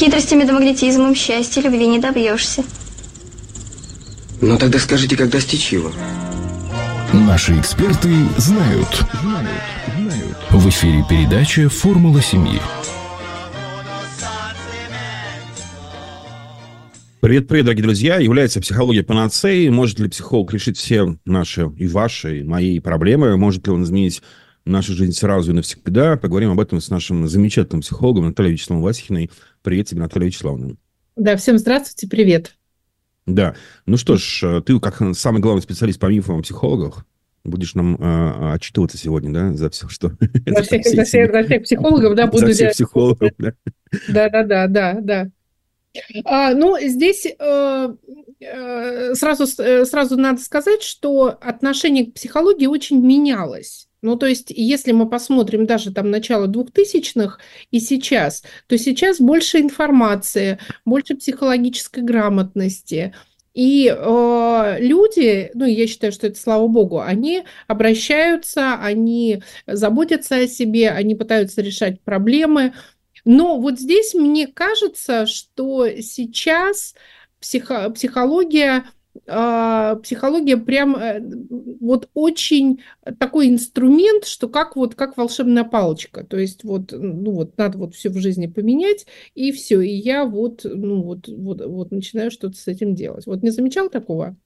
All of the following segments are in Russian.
Хитростями да магнетизмом счастья любви не добьешься. Ну тогда скажите, как достичь его? Наши эксперты знают. В эфире передача «Формула семьи». Привет, привет, дорогие друзья. Является психология панацеей? Может ли психолог решить все наши и ваши, и мои проблемы? Может ли он изменить нашу жизнь сразу и навсегда? Поговорим об этом с нашим замечательным психологом Натальей Вячеславовной Васихиной. Привет тебе, Наталья Вячеславовна. Да, всем здравствуйте, привет. Да. Ну что ж, ты как самый главный специалист по мифам о психологах, будешь нам э, отчитываться сегодня, да, за все, что... За всех, за всех, за всех психологов, да, буду... За всех психологов, да. Да-да-да, да, да. А, ну, здесь э, э, сразу, э, сразу надо сказать, что отношение к психологии очень менялось. Ну, то есть, если мы посмотрим даже там начало 2000-х и сейчас, то сейчас больше информации, больше психологической грамотности. И э, люди, ну, я считаю, что это слава богу, они обращаются, они заботятся о себе, они пытаются решать проблемы. Но вот здесь мне кажется, что сейчас психо психология психология прям э, вот очень такой инструмент, что как вот как волшебная палочка, то есть вот ну вот надо вот все в жизни поменять и все, и я вот ну вот вот вот начинаю что-то с этим делать. Вот не замечал такого?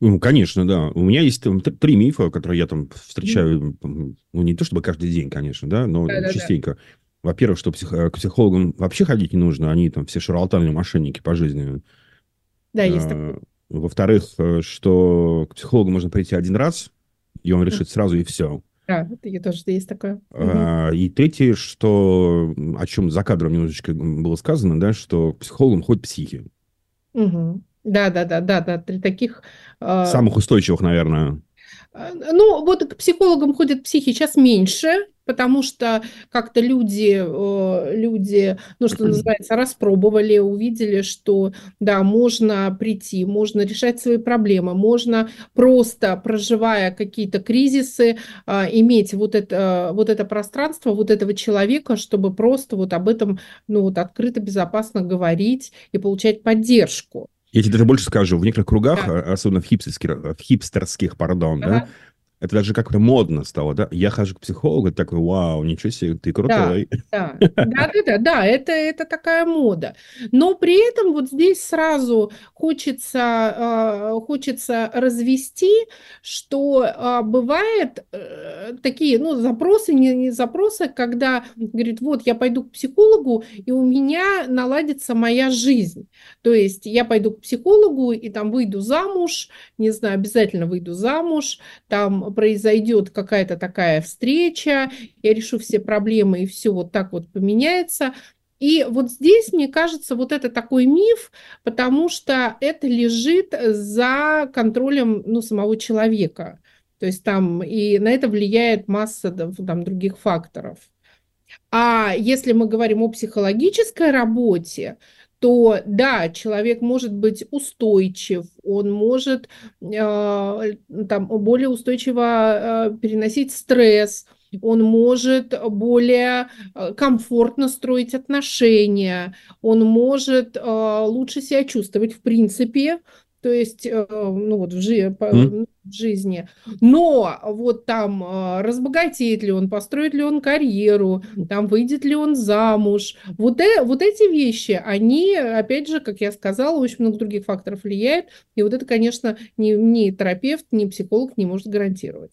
Ну, конечно, да. У меня есть там три мифа, которые я там встречаю, ну, не то чтобы каждый день, конечно, да, но да, частенько. Да, да. Во-первых, что псих... к психологам вообще ходить не нужно, они там все шарлатаны, мошенники по жизни. Да, есть а, такое. Во-вторых, э, что к психологу можно прийти один раз, и он решит сразу, и все. Да, это тоже есть такое. А, и третье, что, о чем за кадром немножечко было сказано, да, что к психологам ходят психи. Угу. Да, да, да, да, да, три таких... Э... Самых устойчивых, наверное. Э, ну, вот к психологам ходят психи сейчас меньше, потому что как-то люди, э, люди, ну, что называется, распробовали, увидели, что, да, можно прийти, можно решать свои проблемы, можно просто, проживая какие-то кризисы, а, иметь вот это, вот это пространство, вот этого человека, чтобы просто вот об этом, ну, вот открыто, безопасно говорить и получать поддержку. Я тебе даже больше скажу, в некоторых кругах, да. особенно в хипстерских, в хипстерских пардон, ага. да, это даже как-то модно стало, да? Я хожу к психологу, такой, вау, ничего себе, ты крутой. Да, да, да, да, да, это, это такая мода. Но при этом вот здесь сразу хочется, э, хочется развести, что э, бывает э, такие, ну, запросы, не, не запросы, когда говорит, вот, я пойду к психологу, и у меня наладится моя жизнь. То есть я пойду к психологу, и там выйду замуж, не знаю, обязательно выйду замуж, там произойдет какая-то такая встреча, я решу все проблемы, и все вот так вот поменяется. И вот здесь, мне кажется, вот это такой миф, потому что это лежит за контролем ну, самого человека. То есть там и на это влияет масса там, других факторов. А если мы говорим о психологической работе, то да, человек может быть устойчив, он может э, там, более устойчиво э, переносить стресс, он может более э, комфортно строить отношения, он может э, лучше себя чувствовать в принципе, то есть, э, ну вот в, жи mm. в жизни. Но вот там э, разбогатеет ли он, построит ли он карьеру, там выйдет ли он замуж. Вот, э, вот эти вещи, они, опять же, как я сказала, очень много других факторов влияют. И вот это, конечно, ни, ни терапевт, ни психолог не может гарантировать.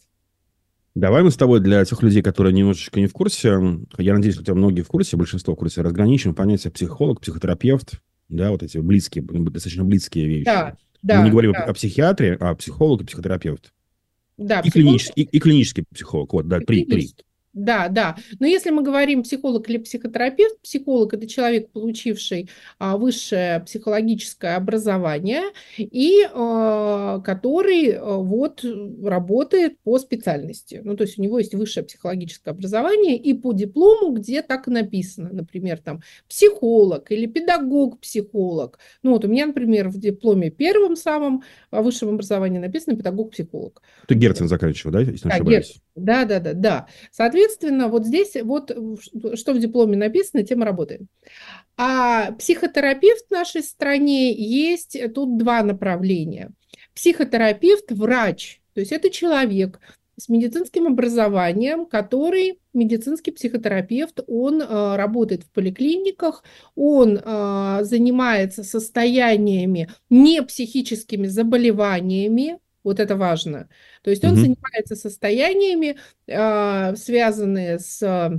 Давай мы с тобой для тех людей, которые немножечко не в курсе, я надеюсь, хотя многие в курсе, большинство в курсе, разграничим понятие психолог, психотерапевт, да, вот эти близкие, достаточно близкие вещи. Да. Да, Мы не говорим да. о психиатре, а психолог и психотерапевт. Да, и, психолог... клинический, и, и клинический психолог. Вот, да, три, три. Да, да. Но если мы говорим психолог или психотерапевт, психолог – это человек, получивший а, высшее психологическое образование и а, который а, вот работает по специальности. Ну, то есть у него есть высшее психологическое образование и по диплому, где так и написано, например, там психолог или педагог-психолог. Ну, вот у меня, например, в дипломе первым самым высшем образовании написано педагог-психолог. Ты Герцен заканчивал, да, если не да, ошибаюсь? Да, да, да, да. Соответственно, вот здесь вот что в дипломе написано, тем работаем. А психотерапевт в нашей стране есть тут два направления. Психотерапевт, врач, то есть это человек с медицинским образованием, который медицинский психотерапевт, он э, работает в поликлиниках, он э, занимается состояниями не психическими заболеваниями, вот это важно. То есть он Мгм. занимается состояниями, э, связанные с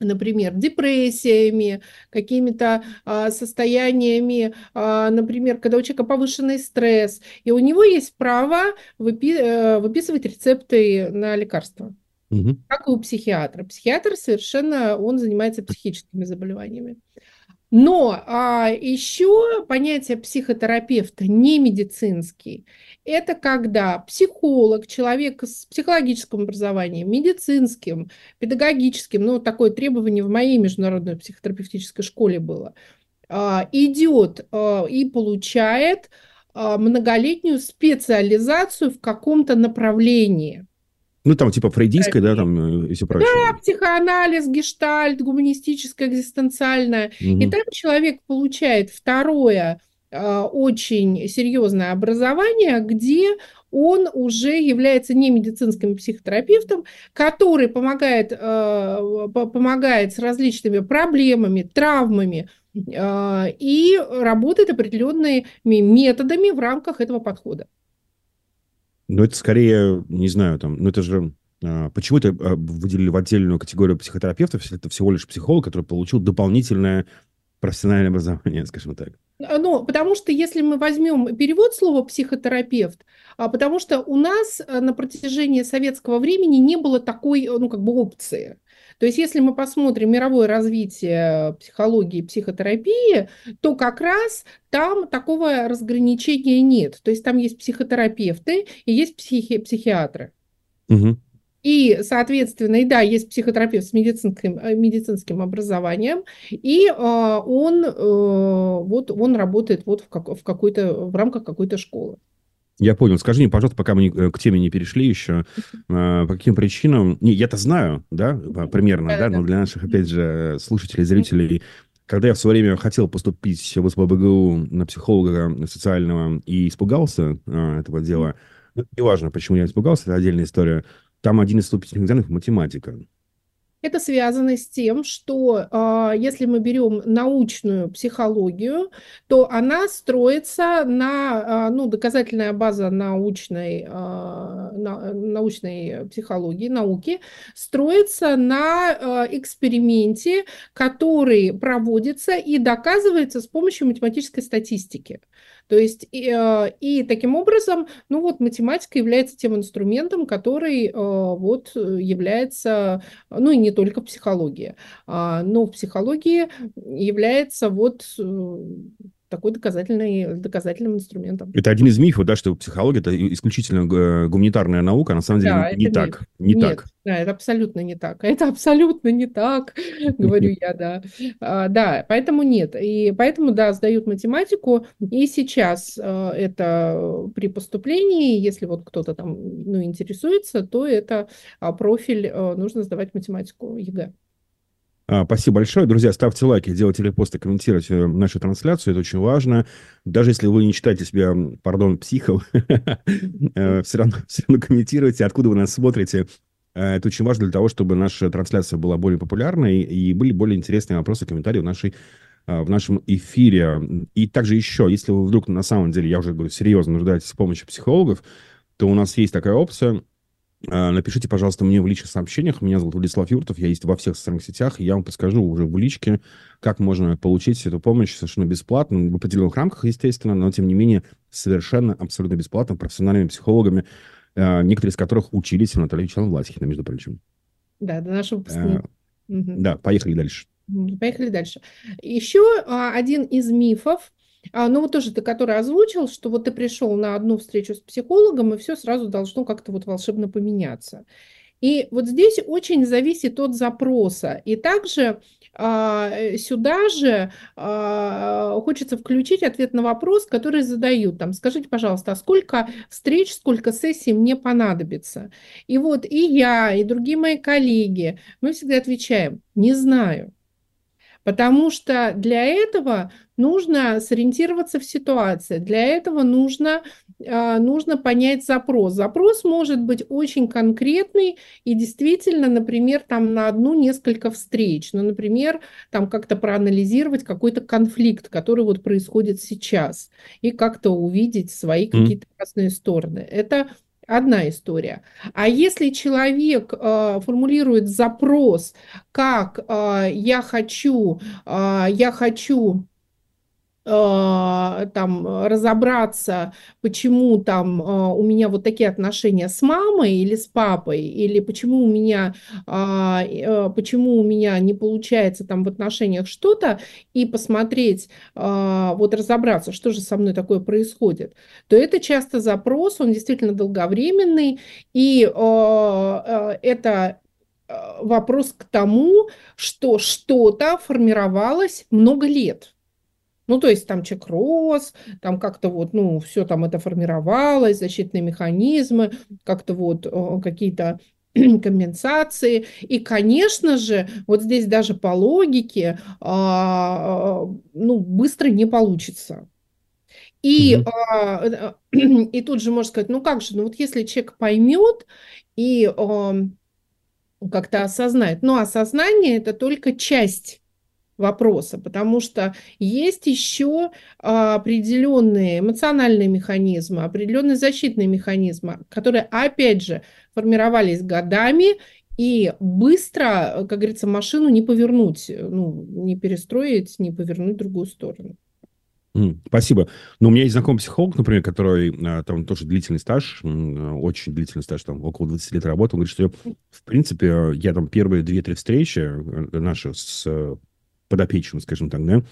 например, депрессиями, какими-то а, состояниями, а, например, когда у человека повышенный стресс, и у него есть право выпи- э, выписывать рецепты на лекарства, Мгм. как и у психиатра. Психиатр совершенно, он занимается психическими заболеваниями. Но а, еще понятие психотерапевта не медицинский. Это когда психолог, человек с психологическим образованием, медицинским, педагогическим, ну, такое требование в моей международной психотерапевтической школе было, а, идет а, и получает а, многолетнюю специализацию в каком-то направлении. Ну, там типа фрейдистской, да, там э, и все прочее. Психоанализ, гештальт, гуманистическое, экзистенциальное. И Мгм. там человек получает второе а, очень серьезное образование, где он уже является не медицинским психотерапевтом, который помогает, по- помогает с различными проблемами, травмами и работает определенными методами в рамках этого подхода. Но это скорее, не знаю, там, ну это же... а, Почему это а, выделили в отдельную категорию психотерапевтов, если это всего лишь психолог, который получил дополнительное профессиональное образование, скажем так? А, Ну, потому что если мы возьмем перевод слова психотерапевт, потому что у нас а, на протяжении советского времени не было такой, ну, как бы опции. То есть, если мы посмотрим мировое развитие психологии и психотерапии, то как раз там такого разграничения нет. То есть, там есть психотерапевты и есть психи- психиатры. Мгм. И, соответственно, и да, есть психотерапевт с медицинским, э, медицинским образованием, и э, он, э, вот, он работает вот в, как, в, какой-то, в рамках какой-то школы. Я понял. Скажи мне, пожалуйста, пока мы не- э, к теме не перешли еще, а, по каким причинам... Не, я-то знаю, да, а, примерно, да, но для наших, опять же, слушателей, зрителей, когда я в свое время хотел поступить в СПБГУ на психолога социального и испугался а, этого дела, ну, неважно, почему я испугался, это отдельная история, там один из вступительных экзаменов математика. Это связано с тем, что а, если мы берем научную психологию, то она строится на, а, ну, доказательная база научной, а, на- научной психологии, науки, строится на эксперименте, который проводится и доказывается с помощью математической статистики. То есть и, э, и таким образом, ну вот математика является тем инструментом, который э, вот э, является, ну и не только психология, а, но в психологии является вот э, такой доказательный, доказательным инструментом. Это один из мифов, да, что психология это исключительно э, гуманитарная наука, а на самом деле Да, не это так. Не Нет, так. да, это абсолютно не так. Это абсолютно не так, говорю я, да. А, Да, поэтому нет. И поэтому, да, сдают математику. И сейчас э, это при поступлении, если вот кто-то там, ну, интересуется, то это а, профиль, э, нужно сдавать математику ЕГЭ. А, Спасибо большое. Друзья, ставьте лайки, делайте репосты, комментируйте э, нашу трансляцию. Это очень важно. Даже если вы не считаете себя, пардон, психом, все равно, все равно комментируйте, откуда вы нас смотрите. Э, Это очень важно для того, чтобы наша трансляция была более популярной и были более интересные вопросы, комментарии в нашей а, в нашем эфире. И также еще, если вы вдруг на самом деле, я уже говорю, серьезно нуждаетесь в помощи психологов, то у нас есть такая опция. А, Напишите, пожалуйста, мне в личных сообщениях. Меня зовут Владислав Юртов, я есть во всех социальных сетях. и Я вам подскажу уже в личке, как можно получить эту помощь совершенно бесплатно, в определенных рамках, естественно, но, тем не менее, совершенно, абсолютно бесплатно, профессиональными психологами, а, некоторые из которых учились у Натальи Челан-Власихина, между прочим. Да, до нашего выпускника. Да, поехали дальше. Поехали дальше. Еще а, один из мифов, а, ну вот тоже ты, который озвучил, что вот ты пришел на одну встречу с психологом, и все сразу должно как-то вот волшебно поменяться. И вот здесь очень зависит от запроса. И также а, э, сюда же а, хочется включить ответ на вопрос, который задают. Там, скажите, пожалуйста, а сколько встреч, сколько сессий мне понадобится? И вот и я, и другие мои коллеги, мы всегда отвечаем, не знаю. Потому что для этого нужно сориентироваться в ситуации, для этого нужно, а, нужно понять запрос. Запрос может быть очень конкретный и действительно, например, там на одну несколько встреч, ну, например, там как-то проанализировать какой-то конфликт, который вот происходит сейчас, и как-то увидеть свои какие-то разные стороны. Это Одна история. А если человек э, формулирует запрос, как э, я хочу, э, я хочу там разобраться, почему там э, у меня вот такие отношения с мамой или с папой, или почему у меня, а, э, почему у меня не получается там в отношениях что-то, и посмотреть, вот разобраться, что же со мной такое происходит, то это часто запрос, он действительно долговременный, и это вопрос к тому, что что-то формировалось много лет. Ну, то есть там человек рос, там как-то вот, ну, все там это формировалось, защитные механизмы, как-то вот какие-то компенсации. И, конечно же, вот здесь даже по логике, а, ну, быстро не получится. И, угу. а, и тут же можно сказать, ну как же, ну вот если человек поймет и а, как-то осознает, но осознание это только часть вопроса, потому что есть еще определенные эмоциональные механизмы, определенные защитные механизмы, которые, опять же, формировались годами, и быстро, как говорится, машину не повернуть, ну, не перестроить, не повернуть в другую сторону. Спасибо. Но у меня есть знакомый психолог, например, который а, там тоже длительный стаж, очень длительный стаж, там около 20 лет работал. Он говорит, что в принципе я там первые две-три встречи э, наши с подопечным, скажем так, да,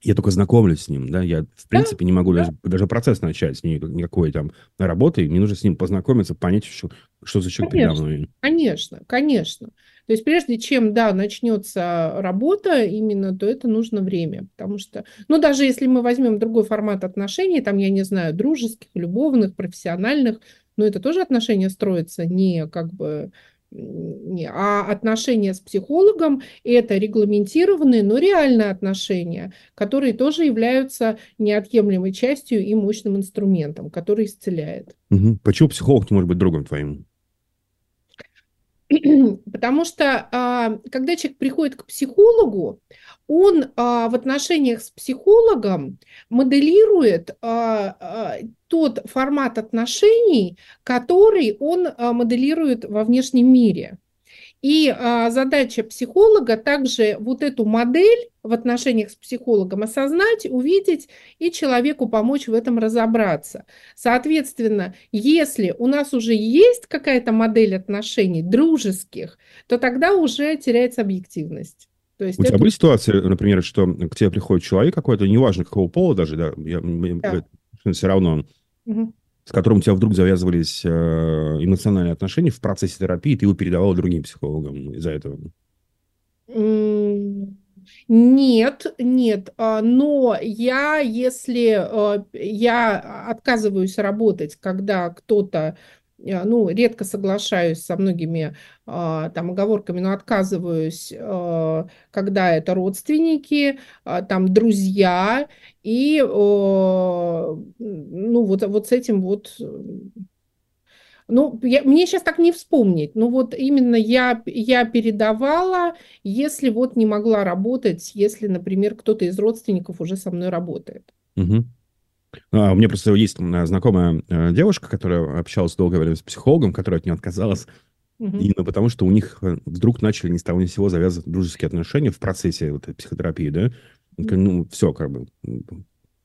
я только знакомлюсь с ним, да, я, в принципе, не могу даже, даже процесс начать, никакой там работы, мне нужно с ним познакомиться, понять, что, что за человек конечно, передо мной. Конечно, конечно. То есть прежде чем, да, начнется работа именно, то это нужно время, потому что, ну, даже если мы возьмем другой формат отношений, там, я не знаю, дружеских, любовных, профессиональных, но это тоже отношения строятся не как бы а отношения с психологом – это регламентированные, но реальные отношения, которые тоже являются неотъемлемой частью и мощным инструментом, который исцеляет. Угу. Почему психолог не может быть другом твоим? Потому что а, когда человек приходит к психологу, он а, в отношениях с психологом моделирует а, тот формат отношений, который он моделирует во внешнем мире. И а, задача психолога также вот эту модель в отношениях с психологом осознать, увидеть и человеку помочь в этом разобраться. Соответственно, если у нас уже есть какая-то модель отношений дружеских, то тогда уже теряется объективность. То есть у это... тебя были ситуации, например, что к тебе приходит человек какой-то, неважно какого пола даже, да, я, да. все равно, угу с которым у тебя вдруг завязывались э, эмоциональные отношения в процессе терапии, ты его передавал другим психологам из-за этого? Нет, нет, а, но я, если э, я отказываюсь работать, когда кто-то ну, редко соглашаюсь со многими а, там оговорками, но отказываюсь, а, когда это родственники, а, там друзья, и ну, вот, вот с этим вот ну, я, мне сейчас так не вспомнить. Ну, вот именно я, я передавала, если вот не могла работать, если, например, кто-то из родственников уже со мной работает. Угу. А, у меня просто есть знакомая э, девушка, которая общалась долгое время с психологом, которая от нее отказалась. Угу. Именно потому, что у них э, вдруг начали ни с того ни с сего завязывать дружеские отношения в процессе вот этой психотерапии, да? Ну, все, как бы,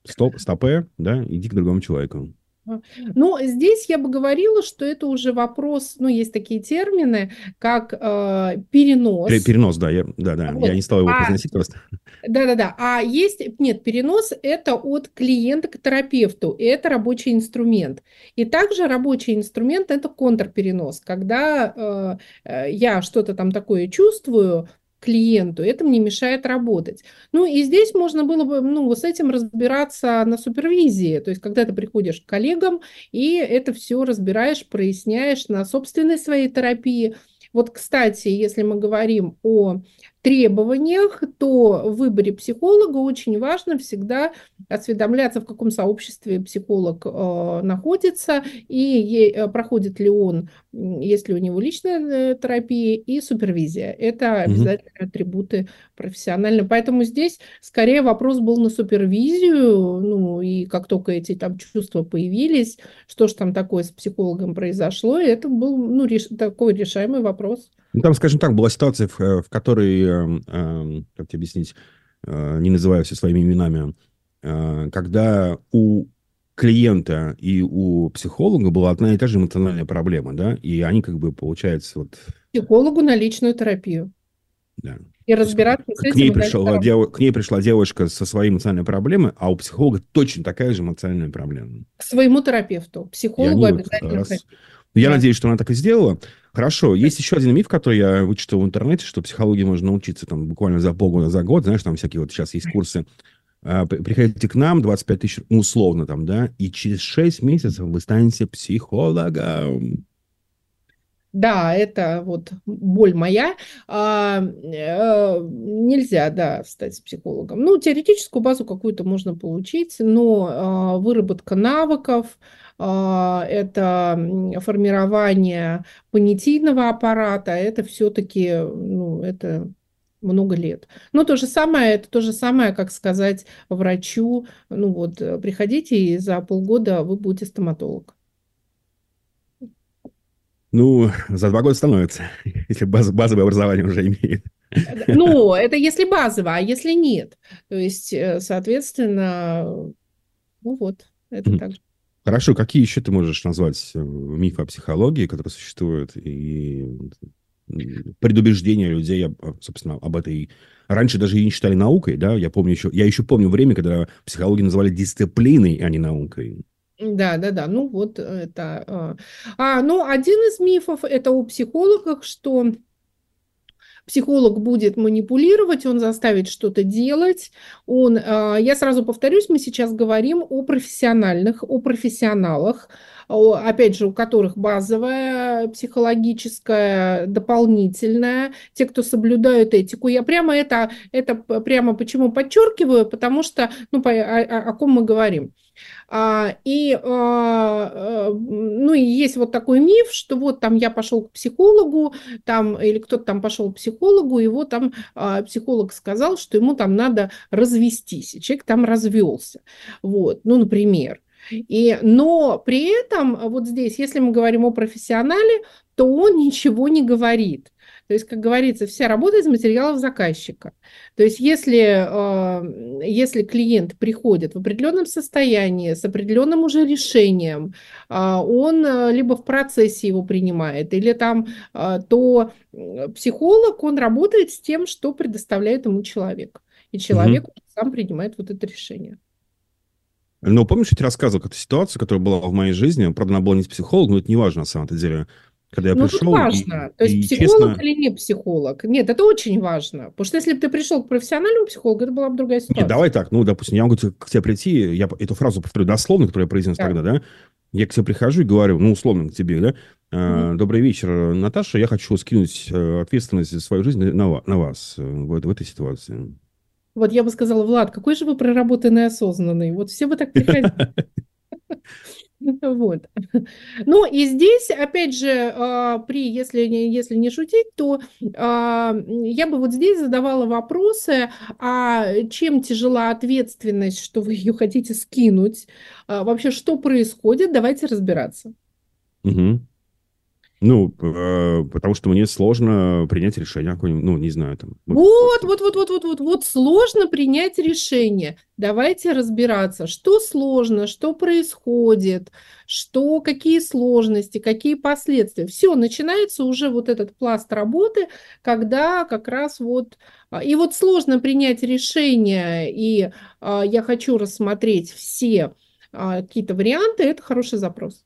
стоп, стопе, да, иди к другому человеку. Ну, здесь я бы говорила, что это уже вопрос, ну, есть такие термины, как э, перенос. Перенос, да, я, да, да, вот. я не стал его а, произносить просто. Да-да-да, а есть, нет, перенос – это от клиента к терапевту, и это рабочий инструмент. И также рабочий инструмент – это контрперенос, когда э, я что-то там такое чувствую, клиенту, это мне мешает работать. Ну и здесь можно было бы ну, с этим разбираться на супервизии, то есть когда ты приходишь к коллегам и это все разбираешь, проясняешь на собственной своей терапии. Вот, кстати, если мы говорим о требованиях, то в выборе психолога очень важно всегда осведомляться, в каком сообществе психолог э, находится и э, проходит ли он, есть ли у него личная э, терапия и супервизия. Это обязательные угу. атрибуты профессиональные. Поэтому здесь скорее вопрос был на супервизию, ну и как только эти там чувства появились, что же там такое с психологом произошло, это был ну, реш... такой решаемый вопрос. Ну, там, скажем так, была ситуация, в, в которой, э, э, как тебе объяснить, э, не называя все своими именами, э, когда у клиента и у психолога была одна и та же эмоциональная проблема, да, и они как бы, получается, вот... Психологу на личную терапию. Да. И разбираться с этим. К ней, пришла, дев... к ней пришла девушка со своей эмоциональной проблемой, а у психолога точно такая же эмоциональная проблема. К своему терапевту. Психологу обязательно. Раз... Я да. надеюсь, что она так и сделала. Хорошо. Есть еще один миф, который я вычитал в интернете, что психологии можно научиться там буквально за полгода, за год. Знаешь, там всякие вот сейчас есть курсы. А, приходите к нам, 25 тысяч, ну, условно там, да, и через 6 месяцев вы станете психологом. Да, это вот боль моя. А, э, нельзя, да, стать психологом. Ну, теоретическую базу какую-то можно получить, но а, выработка навыков, а, это формирование понятийного аппарата, это все-таки, ну, это много лет. Но то же самое, это то же самое, как сказать врачу, ну вот, приходите, и за полгода вы будете стоматолог. Ну, за два года становится, если баз, базовое образование уже имеет. Ну, это если базовое, а если нет. То есть, э, соответственно, ну вот, это mm-hmm. так же. Хорошо, какие еще ты можешь назвать э, мифы о психологии, которые существуют, и предубеждения людей, собственно, об этой... Раньше даже и не считали наукой, да? Я помню еще... Я еще помню время, когда психологию называли дисциплиной, а не наукой. Да, да, да. Ну вот это. А, а ну один из мифов это у психологов, что психолог будет манипулировать, он заставит что-то делать. Он, а, я сразу повторюсь, мы сейчас говорим о профессиональных, о профессионалах, опять же, у которых базовая психологическая, дополнительная, те, кто соблюдают этику. Я прямо это, это прямо почему подчеркиваю, потому что, ну, о, о, о ком мы говорим. А, и, а, э, ну, и есть вот такой миф, что вот там я пошел к психологу, там, или кто-то там пошел к психологу, вот там а, психолог сказал, что ему там надо развестись, и человек там развелся. Вот, ну, например. И, но при этом вот здесь, если мы говорим о профессионале, то он ничего не говорит. То есть, как говорится, вся работа из материалов заказчика. То есть, если, э, если клиент приходит в определенном состоянии, с определенным уже решением, э, он э, либо в процессе его принимает, или там, то психолог, он работает с тем, что предоставляет ему человек. И человек угу. сам принимает вот это решение. Ну, помнишь, я тебе рассказывал какую-то ситуацию, которая была в моей жизни. Правда, она была не с психологом, но это не важно на самом деле когда я ну, пришел. Ну, важно. И, То есть и, психолог честно... или не психолог? Нет, это очень важно. Потому что если бы ты пришел к профессиональному психологу, это была бы другая ситуация. Нет, давай так. Ну, допустим, я могу к тебе прийти, я эту фразу повторю дословно, которую я произнес да. тогда, да? Я к тебе прихожу и говорю, ну, условно к тебе, да? Mm-hmm. Добрый вечер, Наташа. Я хочу скинуть э, ответственность за свою жизнь на, на вас э, в, в этой ситуации. Вот я бы сказала, Влад, какой же вы проработанный осознанный. Вот все бы так приходили. Вот. Ну и здесь, опять же, а, при, если, если не шутить, то а, я бы вот здесь задавала вопросы, а чем тяжела ответственность, что вы ее хотите скинуть, а, вообще что происходит, давайте разбираться. Угу. Ну, э, потому что мне сложно принять решение какое-нибудь, ну, не знаю, там. Вот, вот, вот, вот, вот, вот, вот сложно принять решение. Давайте разбираться, что сложно, что происходит, что, какие сложности, какие последствия. Все, начинается уже вот этот пласт работы, когда как раз вот... а, И вот сложно принять решение, и а, я хочу рассмотреть все а, какие-то варианты, это хороший запрос.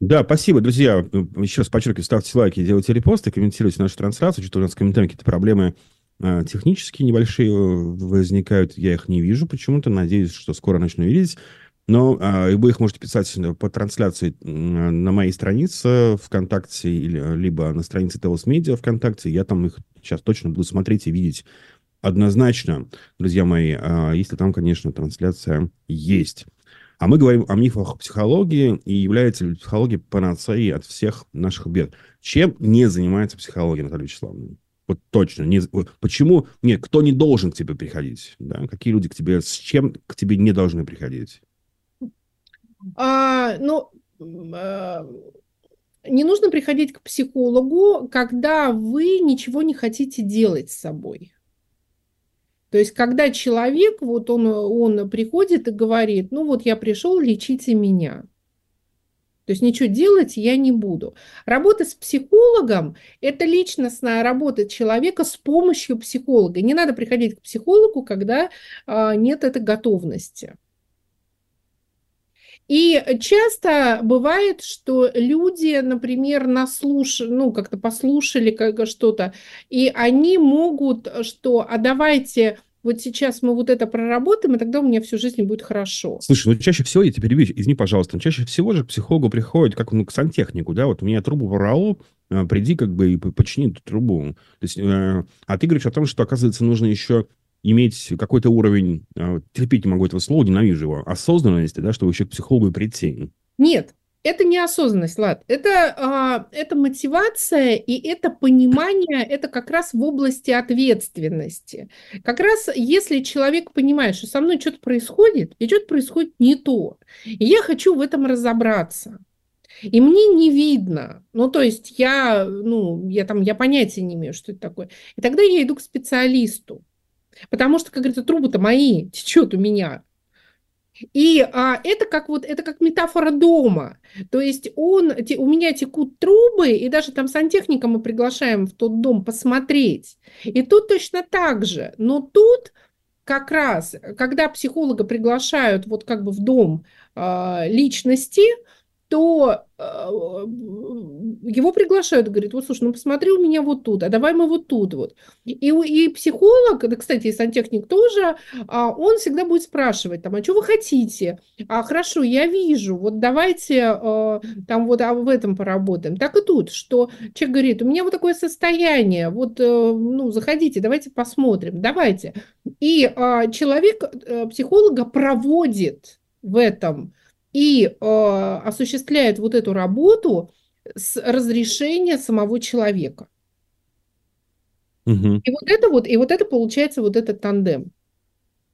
Да, спасибо, друзья. Еще раз подчеркиваю, ставьте лайки, делайте репосты, комментируйте нашу трансляцию. Что-то у нас в комментариях какие-то проблемы э, технические небольшие э, возникают. Я их не вижу почему-то. Надеюсь, что скоро начну видеть. Но э, вы их можете писать по трансляции э, на моей странице ВКонтакте, или, либо на странице Телос Медиа ВКонтакте. Я там их сейчас точно буду смотреть и видеть однозначно, друзья мои, э, если там, конечно, трансляция есть. А мы говорим о мифах психологии, и является ли психология панацеей от всех наших бед. Чем не занимается психология, Наталья Вячеславовна? Вот точно. Не, почему? Нет, кто не должен к тебе приходить? Да? Какие люди к тебе, с чем к тебе не должны приходить? А, ну, а, не нужно приходить к психологу, когда вы ничего не хотите делать с собой. То есть, когда человек, вот он, он приходит и говорит, ну вот я пришел, лечите меня. То есть ничего делать я не буду. Работа с психологом – это личностная работа человека с помощью психолога. Не надо приходить к психологу, когда а, нет этой готовности. И часто бывает, что люди, например, наслушали, ну, как-то послушали как что-то, и они могут, что, а давайте вот сейчас мы вот это проработаем, и тогда у меня всю жизнь будет хорошо. Слушай, ну чаще всего, я тебе перебью, извини, пожалуйста, но чаще всего же к психологу приходят как ну, к сантехнику, да, вот у меня трубу ворвало, э, приди как бы и почини эту трубу. То есть, э, а ты говоришь о том, что, оказывается, нужно еще иметь какой-то уровень, э, терпеть не могу этого слова, ненавижу его, осознанности, да, чтобы еще к психологу прийти. Нет, это не осознанность, Лад. Это, а, это мотивация и это понимание, это как раз в области ответственности. Как раз если человек понимает, что со мной что-то происходит, и что-то происходит не то, и я хочу в этом разобраться, и мне не видно, ну, то есть я, ну, я там, я понятия не имею, что это такое. И тогда я иду к специалисту. Потому что, как говорится, трубы-то мои, течет у меня. И а, это как вот это как метафора дома. То есть он, те, у меня текут трубы, и даже там сантехника мы приглашаем в тот дом посмотреть. И тут точно так же. Но тут как раз, когда психолога приглашают вот как бы в дом а, личности, то а, его приглашают, говорит, вот, слушай, ну посмотри у меня вот тут, а давай мы вот тут вот. И, и психолог, да, кстати, и сантехник тоже, а, он всегда будет спрашивать, там, а что вы хотите? А хорошо, я вижу, вот давайте а, там вот а в этом поработаем. Так и тут, что человек говорит, у меня вот такое состояние, вот, ну, заходите, давайте посмотрим, давайте. И человек психолога проводит в этом и э, осуществляет вот эту работу с разрешения самого человека. Угу. И вот это вот, и вот это получается вот этот тандем.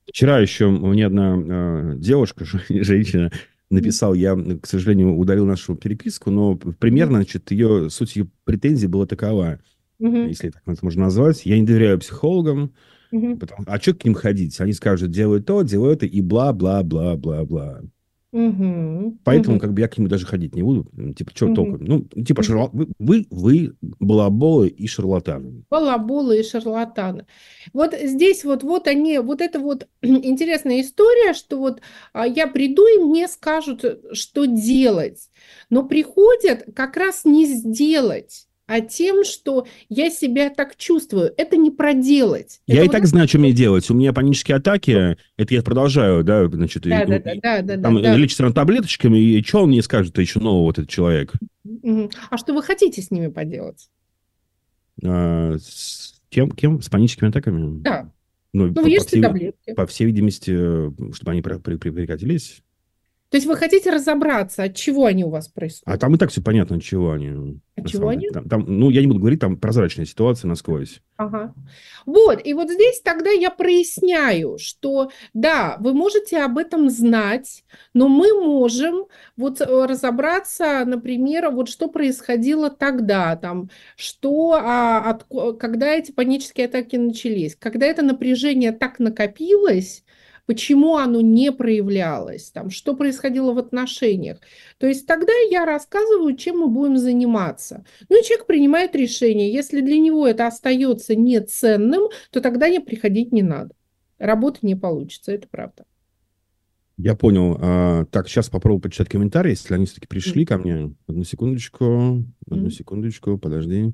Вчера еще мне одна э, девушка, женщина, написал, я, к сожалению, удалил нашу переписку, но примерно, значит, ее, суть ее претензии была такова, угу. если так это можно назвать. Я не доверяю психологам, угу. потому, а что к ним ходить? Они скажут, делай то, делай это, и бла-бла-бла-бла-бла. Угу, Поэтому угу. как бы я к нему даже ходить не буду. Типа, что угу. толку? Ну, типа, шарла... вы, вы, вы балаболы и шарлатаны. Балаболы и шарлатаны. Вот здесь вот, вот они, вот это вот интересная история, что вот а, я приду и мне скажут, что делать. Но приходят как раз не сделать а тем, что я себя так чувствую. Это не проделать. Я это и вот так знаю, что мне делать. У меня панические атаки, это я продолжаю, да, значит, да, и, да, да, да, да, там да. лечится таблеточками, и что он мне скажет еще нового, вот этот человек? А что вы хотите с ними поделать? А, с тем, кем? С паническими атаками? Да. Ну, ну по, вы по всей, таблетки. По всей видимости, чтобы они прекратились. То есть вы хотите разобраться, от чего они у вас происходят? А там и так все понятно, от чего они. От чего они? Там, там, ну, я не буду говорить, там прозрачная ситуация насквозь. Ага. Вот, и вот здесь тогда я проясняю, что да, вы можете об этом знать, но мы можем вот э, разобраться, например, вот что происходило тогда, там, что, а, от, когда эти панические атаки начались, когда это напряжение так накопилось, почему оно не проявлялось, там, что происходило в отношениях. То есть тогда я рассказываю, чем мы будем заниматься. Ну и человек принимает решение. Если для него это остается неценным, то тогда не приходить не надо. Работы не получится, это правда. Я понял. А, так, сейчас попробую почитать комментарии, если они все-таки пришли ко мне. Одну секундочку. Одну Мгм. секундочку, подожди.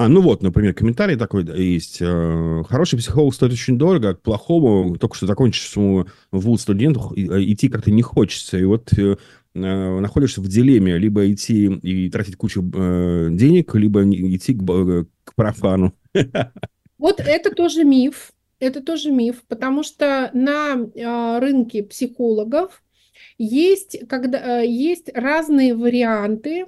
А, ну вот, например, комментарий такой есть. э, Хороший психолог стоит очень дорого, а к плохому, только что закончившему вуз студенту э, идти как-то не хочется. И вот э, находишься в дилемме, либо идти и тратить кучу денег, либо идти к, к профану. Вот это тоже миф. Это тоже миф, потому что на рынке психологов есть, когда, есть разные варианты.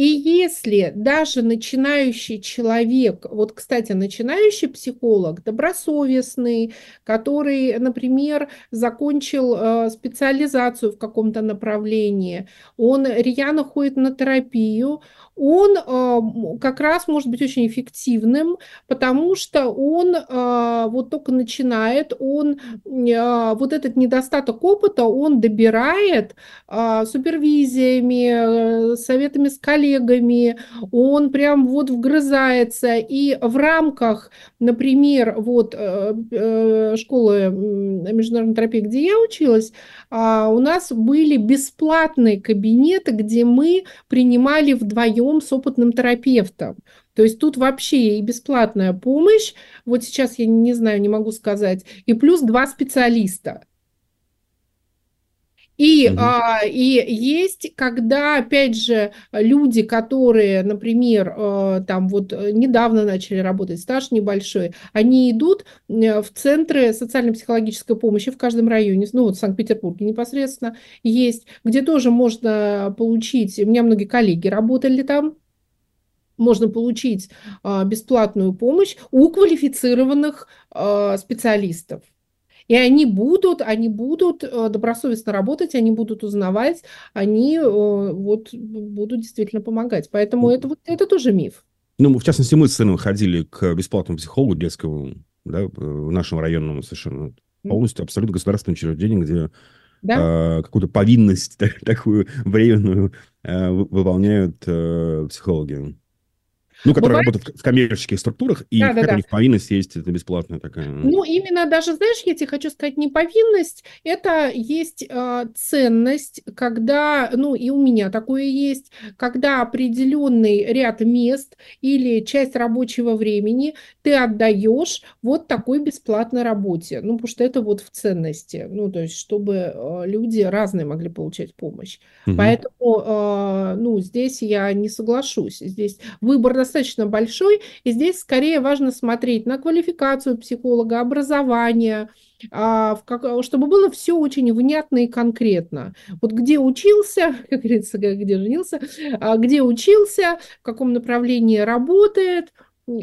И если даже начинающий человек, вот, кстати, начинающий психолог, добросовестный, который, например, закончил э, специализацию в каком-то направлении, он рьяно ходит на терапию, он э, как раз может быть очень эффективным, потому что он э, вот только начинает, он э, вот этот недостаток опыта он добирает супервизиями, советами с коллегами, он прям вот вгрызается. И в рамках, например, вот школы международной терапии, где я училась, а, у нас были бесплатные кабинеты, где мы принимали вдвоем с опытным терапевтом. То есть тут вообще и бесплатная помощь, вот сейчас я не знаю, не могу сказать, и плюс два специалиста. И, Мгм. а, и есть, когда, опять же, люди, которые, например, э, там вот э, недавно начали работать, стаж небольшой, они идут э, в центры социально-психологической помощи в каждом районе, ну вот в Санкт-Петербурге непосредственно есть, где тоже можно получить, у меня многие коллеги работали там, можно получить а, бесплатную помощь у квалифицированных а, специалистов. И они будут, они будут э, добросовестно работать, они будут узнавать, они э, вот будут действительно помогать. Поэтому это, вот, это тоже миф. Ну, в частности, мы с сыном ходили к бесплатному психологу детскому, да, в нашем районном совершенно полностью абсолютно государственное учреждение, где Да? э, какую-то повинность та- такую временную э, вы- выполняют э, психологи. Ну, которые Бывает- работают в коммерческих структурах, и Да, какая-то да, у них повинность есть, это бесплатная такая. Ну, именно даже, знаешь, я тебе хочу сказать, не повинность, это есть э, ценность, когда, ну, и у меня такое есть, когда определенный ряд мест или часть рабочего времени ты отдаешь вот такой бесплатной работе, ну, потому что это вот в ценности, ну, то есть, чтобы э, люди разные могли получать помощь. Мгм. Поэтому, э, ну, здесь я не соглашусь. Здесь выбор достаточно большой, и здесь скорее важно смотреть на квалификацию психолога, образование, а, чтобы было все очень внятно и конкретно. Вот где учился, как говорится, где женился, а, где учился, в каком направлении работает,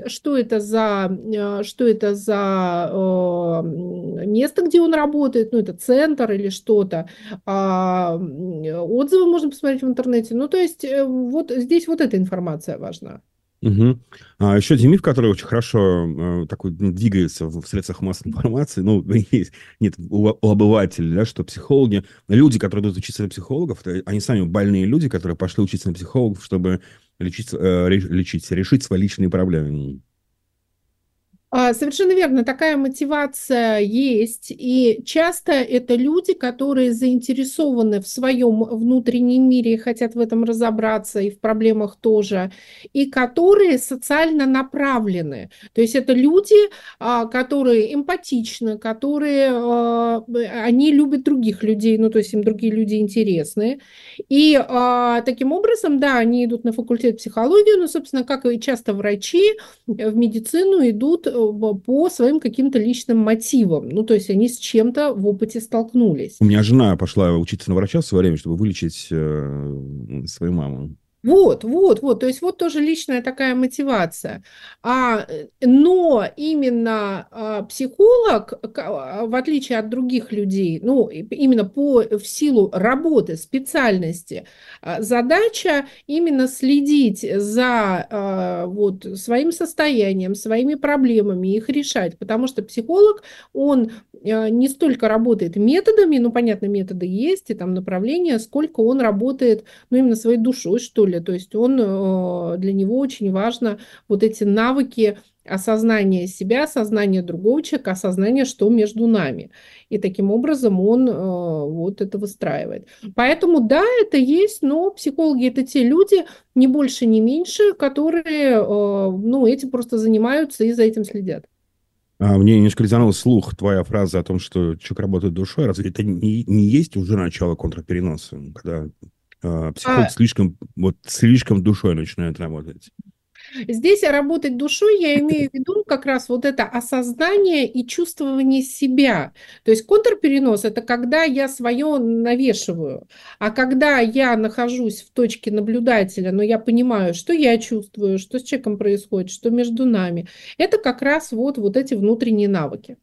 что это за, э, что это за э, место, где он работает, ну, это центр или что-то. А, Отзывы можно посмотреть в интернете. Ну, то есть, э, вот здесь вот эта информация важна. Мгм. А еще миф, который очень хорошо э, такой ну, двигается в, средствах массовой информации, ну, есть, нет, у, у обывателей, да, что психологи, люди, которые идут учиться на психологов, это они сами больные люди, которые пошли учиться на психологов, чтобы лечить, э, лечить, решить свои личные проблемы. А, Совершенно верно, такая мотивация есть, и часто это люди, которые заинтересованы в своем внутреннем мире и хотят в этом разобраться, и в проблемах тоже, и которые социально направлены. То есть это люди, а, которые эмпатичны, которые, а, они любят других людей, ну то есть им другие люди интересны, и таким образом, да, они идут на факультет психологии, но, собственно, как и часто врачи, в медицину идут по своим каким-то личным мотивам. Ну, то есть они с чем-то в опыте столкнулись. У меня жена пошла учиться на врача в свое время, чтобы вылечить э, свою маму. Вот, вот, вот, то есть вот тоже личная такая мотивация. А, э, но именно а, психолог, в отличие от других людей, ну, именно по, в силу работы, специальности, а, задача именно следить за а, вот, своим состоянием, своими проблемами, их решать, потому что психолог, он а, не столько работает методами, ну, понятно, методы есть, и там направления, сколько он работает, ну, именно своей душой, что ли, то есть он, э, для него очень важно вот эти навыки осознания себя, осознания другого человека, осознания, что между нами. И таким образом он э, вот это выстраивает. Поэтому да, это есть, но психологи это те люди, не больше, не меньше, которые, э, ну, этим просто занимаются и за этим следят. А мне немножко резанул слух твоя фраза о том, что человек работает душой. Разве это не, не есть уже начало контрпереноса, когда психолог а... слишком, вот, слишком душой начинает работать. Здесь работать душой я имею в виду как раз вот это осознание и чувствование себя. То есть контрперенос – это когда я свое навешиваю, а когда я нахожусь в точке наблюдателя, но я понимаю, что я чувствую, что с человеком происходит, что между нами, это как раз вот, вот эти внутренние навыки.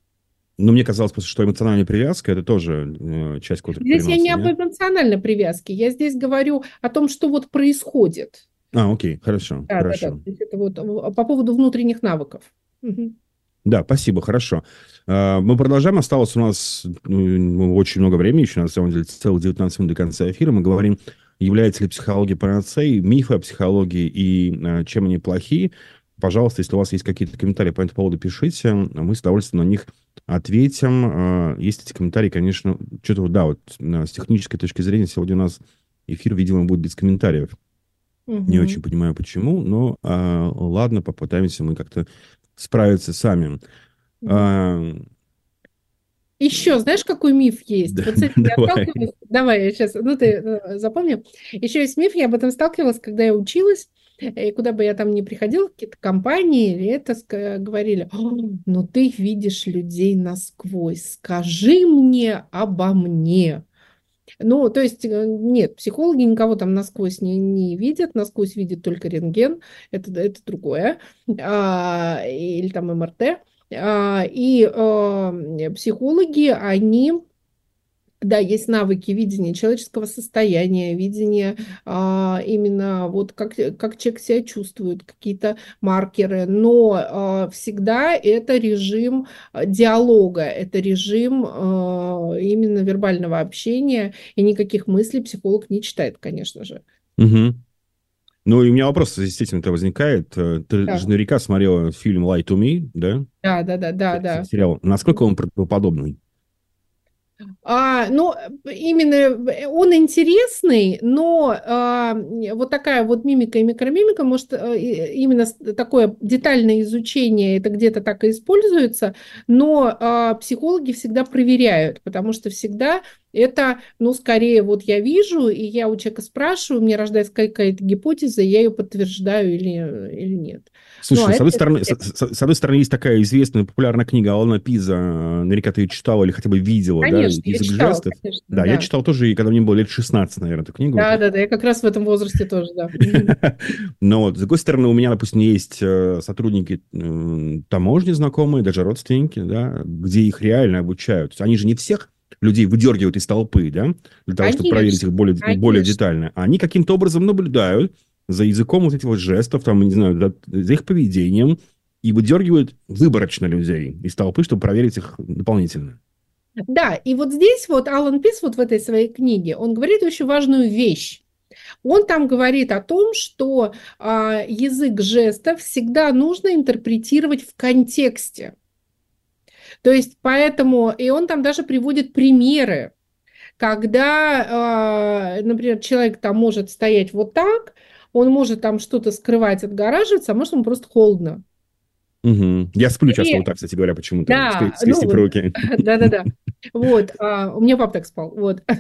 Но мне казалось просто, что эмоциональная привязка – это тоже э, часть контрпереноса. Здесь я не нет? об эмоциональной привязке, я здесь говорю о том, что вот происходит. А, окей, хорошо. Да, хорошо. да, да. Это вот по поводу внутренних навыков. Угу. Да, спасибо, хорошо. А, мы продолжаем. Осталось у нас ну, очень много времени, еще на самом деле целых 19 минут до конца эфира. Мы говорим, является ли психология панацеей, мифы о психологии и а, чем они плохие. Пожалуйста, если у вас есть какие-то комментарии по этому поводу, пишите. Мы с удовольствием на них ответим. А, есть эти комментарии, конечно, что-то, да, вот с технической точки зрения сегодня у нас эфир, видимо, будет без комментариев. Угу. Не очень понимаю, почему, но а, ладно, попытаемся мы как-то справиться сами. Угу. А, еще, знаешь, какой миф есть? Да, вот, кстати, давай. Я давай, я сейчас, ну ты э, запомни. Еще есть миф, я об этом сталкивалась, когда я училась. И куда бы я там ни приходила, какие-то компании или это говорили, ну ты видишь людей насквозь, скажи мне обо мне. Ну, то есть, э, нет, психологи никого там насквозь не, не видят, насквозь видит только рентген, это, это другое, а, или там МРТ. А, и а, психологи, они да, есть навыки видения человеческого состояния, видения а, именно вот как, как человек себя чувствует, какие-то маркеры, но а, всегда это режим а, диалога, это режим а, именно вербального общения, и никаких мыслей психолог не читает, конечно же. Угу. Ну, и у меня вопрос, естественно, это возникает. Ты да. же наверняка смотрела фильм «Lie to Me», да? Да, да, да, да, да. Сериал. Насколько он правдоподобный? А, ну, именно он интересный, но а, вот такая вот мимика и микромимика, может, э, именно такое детальное изучение, это где-то так и используется, но а, психологи всегда проверяют, потому что всегда это, ну, скорее, вот я вижу, и я у человека спрашиваю, мне рождается какая-то гипотеза, я ее подтверждаю или, или нет. Слушай, ну, а с, одной стороны, с, с, одной стороны, есть такая известная популярная книга Алана Пиза, наверняка ты ее читала или хотя бы видела, конечно, да, язык читала, жестов. Конечно, да, да, я читал тоже, и когда мне было лет 16, наверное, эту книгу. Да, да, да, я как раз в этом возрасте тоже, да. Но вот, с другой стороны, у меня, допустим, есть э, сотрудники таможни знакомые, даже родственники, да, где их реально обучают. Они же не всех людей выдергивают из толпы, да, для того, конечно, чтобы проверить их более, более детально. Они каким-то образом наблюдают, за языком вот этих вот жестов, там, не знаю, за, за их поведением, и выдергивают выборочно людей из толпы, чтобы проверить их дополнительно. Да, и вот здесь вот Алан Пис вот в этой своей книге, он говорит очень важную вещь. Он там говорит о том, что а, язык жестов всегда нужно интерпретировать в контексте. То есть поэтому, и он там даже приводит примеры, когда, а, например, человек там может стоять вот так, он может там что-то скрывать, отгораживаться, а может ему просто холодно. Угу. Я сплю и... часто вот так, кстати говоря, почему-то, да, скрестив ну, руки. Да-да-да. Вот, а, у меня папа так спал, вот.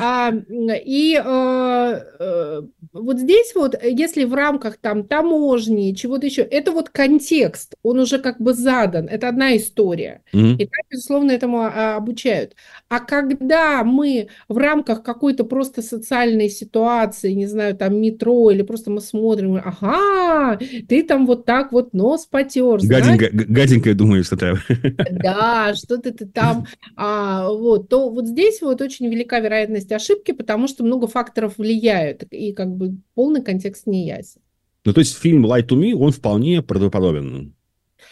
А, и э, э, вот здесь вот, если в рамках там таможни, чего-то еще, это вот контекст, он уже как бы задан, это одна история. И так, безусловно, этому а, обучают. А когда мы в рамках какой-то просто социальной ситуации, не знаю, там метро, или просто мы смотрим, ага, ты там вот так вот нос потер, знаешь, Гаденько, г- гаденькое думаешь, что ты... да, что-то ты там, а, вот, то вот здесь вот очень велика вероятность ошибки, потому что много факторов влияют, и как бы полный контекст не ясен. Ну, то есть фильм «Lie to Me», он вполне правдоподобен.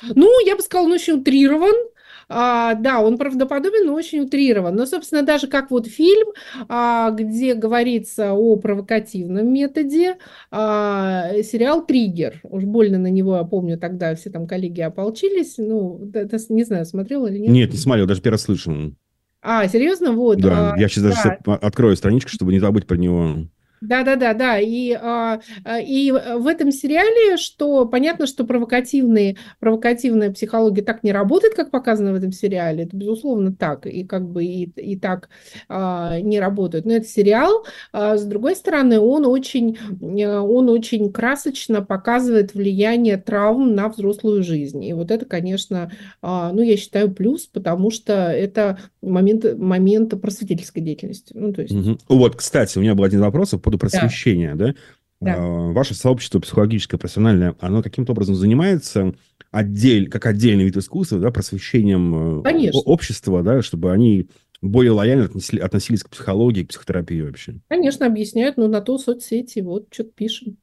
Ну, я бы сказала, он очень утрирован. А, да, он правдоподобен, но очень утрирован. Но, собственно, даже как вот фильм, а, где говорится о провокативном методе, а, сериал «Триггер». Уж больно на него, я помню, тогда все там коллеги ополчились. Ну, это, не знаю, смотрел или нет. Нет, не смотрел, даже первый слышал. А, серьезно? Вот. Да, а, я сейчас даже да. всё открою страничку, чтобы не забыть про него. Да, да, да, да. И, а, а, и в этом сериале, что понятно, что провокативные, провокативная психология так не работает, как показано в этом сериале. Это безусловно так, и как бы и, и так а, не работает. Но это сериал. А, с другой стороны, он очень, э, он очень красочно показывает влияние травм на взрослую жизнь. И вот это, конечно, ну, я считаю плюс, потому что это момент, момент просветительской деятельности. Ну, то есть, Мгм. Вот, кстати, у меня был один вопрос по поводу просвещения, да? Да. А, Ваше сообщество психологическое, профессиональное, оно каким-то образом занимается отдель, как отдельный вид искусства, да, просвещением э, Конечно. общества, да, чтобы они более лояльно отнесли- относились к психологии, к психотерапии вообще. Конечно, объясняют, но на то соцсети, вот что-то пишем.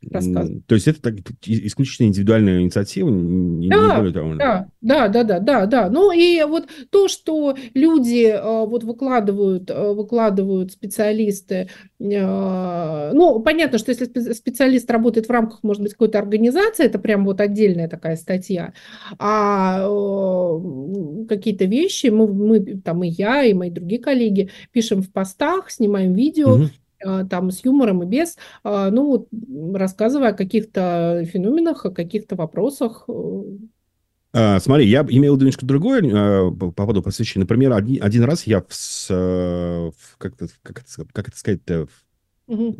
То есть это так, исключительно индивидуальная инициатива, не, не Да, более того. Да, да, да, да, да, да. Ну и вот то, что люди э, вот выкладывают, э, выкладывают специалисты, э, ну, понятно, что если спе- специалист работает в рамках, может быть, какой-то организации, это прям вот отдельная такая статья, а какие-то вещи мы, мы, там и я, и мои другие коллеги пишем в постах, снимаем видео, Мгм. А, там с юмором и без, а, ну рассказывая о каких-то феноменах, о каких-то вопросах. э, А, смотри, я имел в виду немножко другое а, по по поводу просвещения. Например, один, один раз я в, э, в- как, это, как, это, как это сказать-то.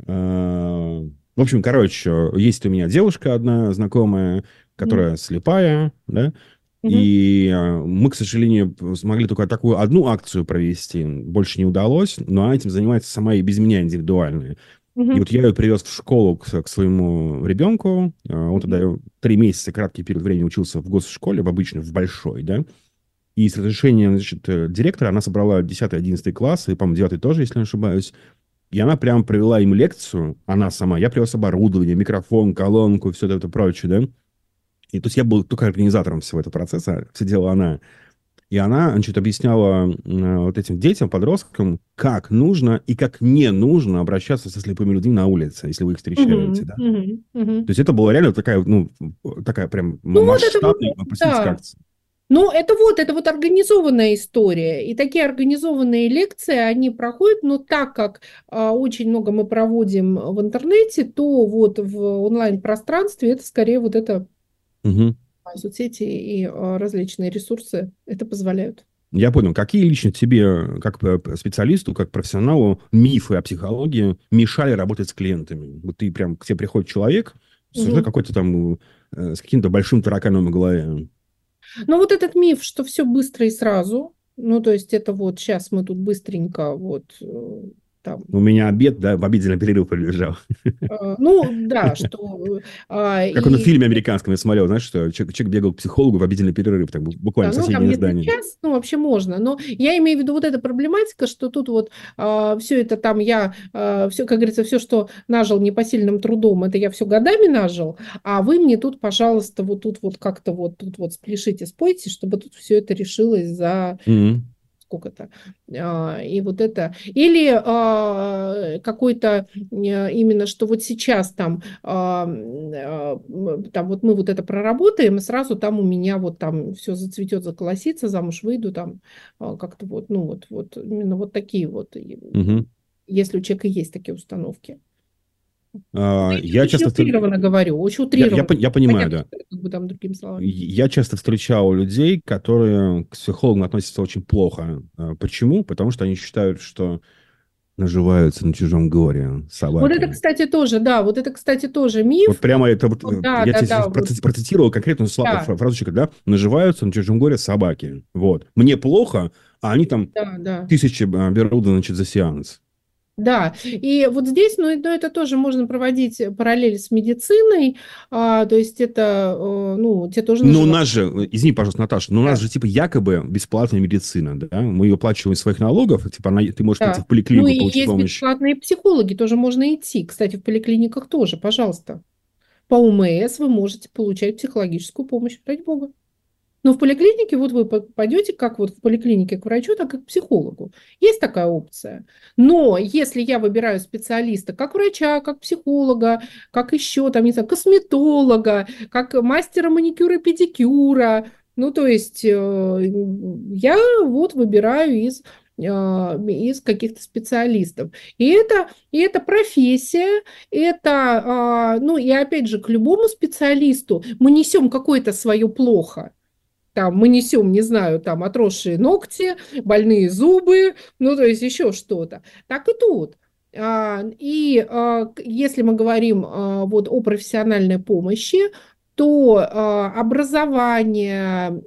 А, В общем, короче, есть у меня девушка одна знакомая, которая слепая, да, И а, мы, к сожалению, смогли только такую одну акцию провести, больше не удалось, но она этим занимается сама и без меня индивидуально. И вот я ее привез в школу к, к своему ребенку, а, он тогда три месяца, краткий период времени учился в госшколе, в обычной, в большой, да, и с разрешения, значит, э, директора она собрала 10-11 класс, и, по-моему, 9 тоже, если не ошибаюсь, и она прям провела им лекцию, она сама. Я привез оборудование, микрофон, колонку, все это прочее, да. И то есть я был только организатором всего этого процесса, все делала она. И она, значит, объясняла э, вот этим детям, подросткам, как нужно и как не нужно обращаться со слепыми людьми на улице, если вы их встречаете, да. Мгм. Мгм. То есть это была реально такая, ну, такая прям Ну, вот это вот, масштабная просветительская да. акция. Ну, это вот, это вот организованная история. И такие организованные лекции, они проходят, но так как а, очень много мы проводим в интернете, то вот в онлайн-пространстве это скорее вот это А, соцсети и а, различные ресурсы это позволяют. Я понял. Какие лично тебе, как п- специалисту, как профессионалу, мифы о психологии мешали работать с клиентами? Вот ты прям, к тебе приходит человек с уже Мгм. какой-то там, э, с каким-то большим тараканом в голове. Ну, вот этот миф, что все быстро и сразу, ну, то есть это вот сейчас мы тут быстренько вот э, там У меня обед, да, в обеденный перерыв прилежал. Э, Ну, да, что... а, Как он в фильме американском я смотрел, знаешь, что человек, бегал к психологу в обеденный перерыв, так, бу- буквально Да, в ну, соседнее где-то здание. час, ну, вообще можно. Но я имею в виду вот эта проблематика, что тут вот все это там я, все, как говорится, все, что нажил непосильным трудом, это я все годами нажил, а вы мне тут, пожалуйста, вот тут вот как-то вот тут вот спляшите, спойте, чтобы тут все это решилось за. Сколько-то. А, И вот это. Или а, какой-то а, именно, что вот сейчас там, а, там вот мы вот это проработаем, и сразу там у меня вот там все зацветет, заколосится, замуж выйду, там как-то вот, ну вот, вот именно вот такие вот, Мгм. если у человека есть такие установки. А, Я очень часто... утрированно говорю, очень Я, утрированно. я пон- я понимаю, да. Понятно, это как бы там другими словами. Я часто встречал людей, которые к психологам относятся очень плохо. А, Почему? Потому что они считают, что наживаются на чужом горе собаки. Вот это, кстати, тоже, да, вот это, кстати, тоже миф. Вот прямо это вот, Вот да, я да, тебе да, сейчас вот. проци- процитировал конкретную Да. фра- фразочку, да, наживаются на чужом горе собаки. Вот. Мне плохо, а они там Да, да. тысячи а, берут, значит, за сеанс. Да, и вот здесь, ну, ну, это тоже можно проводить параллели с медициной, а, то есть это, э, ну, те тоже Но у нас же, э, извини, пожалуйста, Наташа, но у нас Да. же типа якобы бесплатная медицина, да? Мы ее оплачиваем из своих налогов, типа она- ты можешь Да. пойти в поликлинику Ну и получить есть помощь. бесплатные психологи, тоже можно идти. Кстати, в поликлиниках тоже, пожалуйста. По УМС вы можете получать психологическую помощь, ради бога. Но в поликлинике вот вы по- пойдете как вот в поликлинике к врачу, так и к психологу. Есть такая опция. Но если я выбираю специалиста как врача, как психолога, как еще там, не знаю, косметолога, как мастера маникюра педикюра, ну то есть э, я вот выбираю из э, из каких-то специалистов. И это, и это профессия, это, а, ну и опять же, к любому специалисту мы несем какое-то свое плохо. Там мы несем, не знаю, там отросшие ногти, больные зубы, ну то есть еще что-то. Так и тут. А, И а, если мы говорим а, вот о профессиональной помощи, то образование,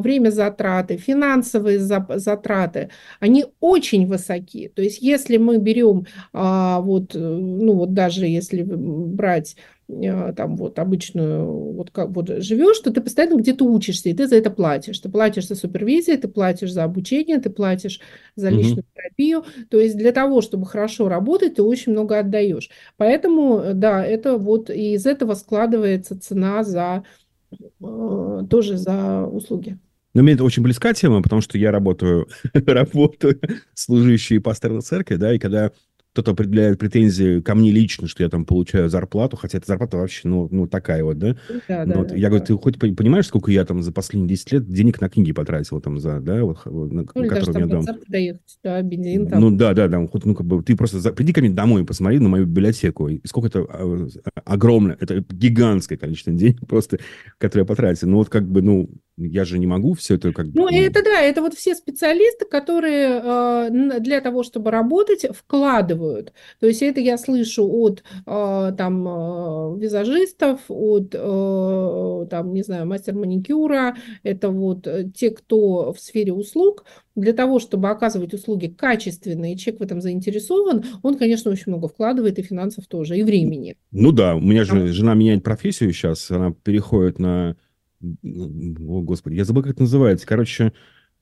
время затраты, финансовые затраты, они очень высоки. То есть если мы берем вот, э, ну вот даже если брать там вот обычную, вот как вот живешь, то ты постоянно где-то учишься, и ты за это платишь. Ты платишь за супервизию, ты платишь за обучение, ты платишь за личную терапию. То есть для того, чтобы хорошо работать, ты очень много отдаешь. Поэтому, э, да, это вот и из этого складывается цена за э, тоже за услуги. Но мне это очень близка тема, потому что я работаю, работаю служащей пасторной церкви, да, и когда кто-то определяет претензии ко мне лично, что я там получаю зарплату, хотя эта зарплата вообще, ну, ну такая вот, да, Да, Ну, да, вот да, я говорю, да. ты хоть пон- понимаешь, сколько я там за последние 10 лет денег на книги потратил там за, да, вот, на, Ну, или даже которые там церкви доехать, да, бензин там. Ну да, да, да, хоть, ну как бы ты просто за- приди ко мне домой и посмотри на мою библиотеку, и сколько это а, огромное, это гигантское количество денег просто, которые я потратил. Ну вот как бы, ну, я же не могу все это как бы... Ну, это да, это вот все специалисты, которые э, для того, чтобы работать, вкладывают. То есть это я слышу от э, там э, визажистов, от э, там, не знаю, мастер маникюра, это вот э, те, кто в сфере услуг, для того, чтобы оказывать услуги качественные, и человек в этом заинтересован, он, конечно, очень много вкладывает и финансов тоже, и времени. Ну да, у меня же жена меняет профессию сейчас, она переходит на... О, господи, я забыл, как это называется. Короче,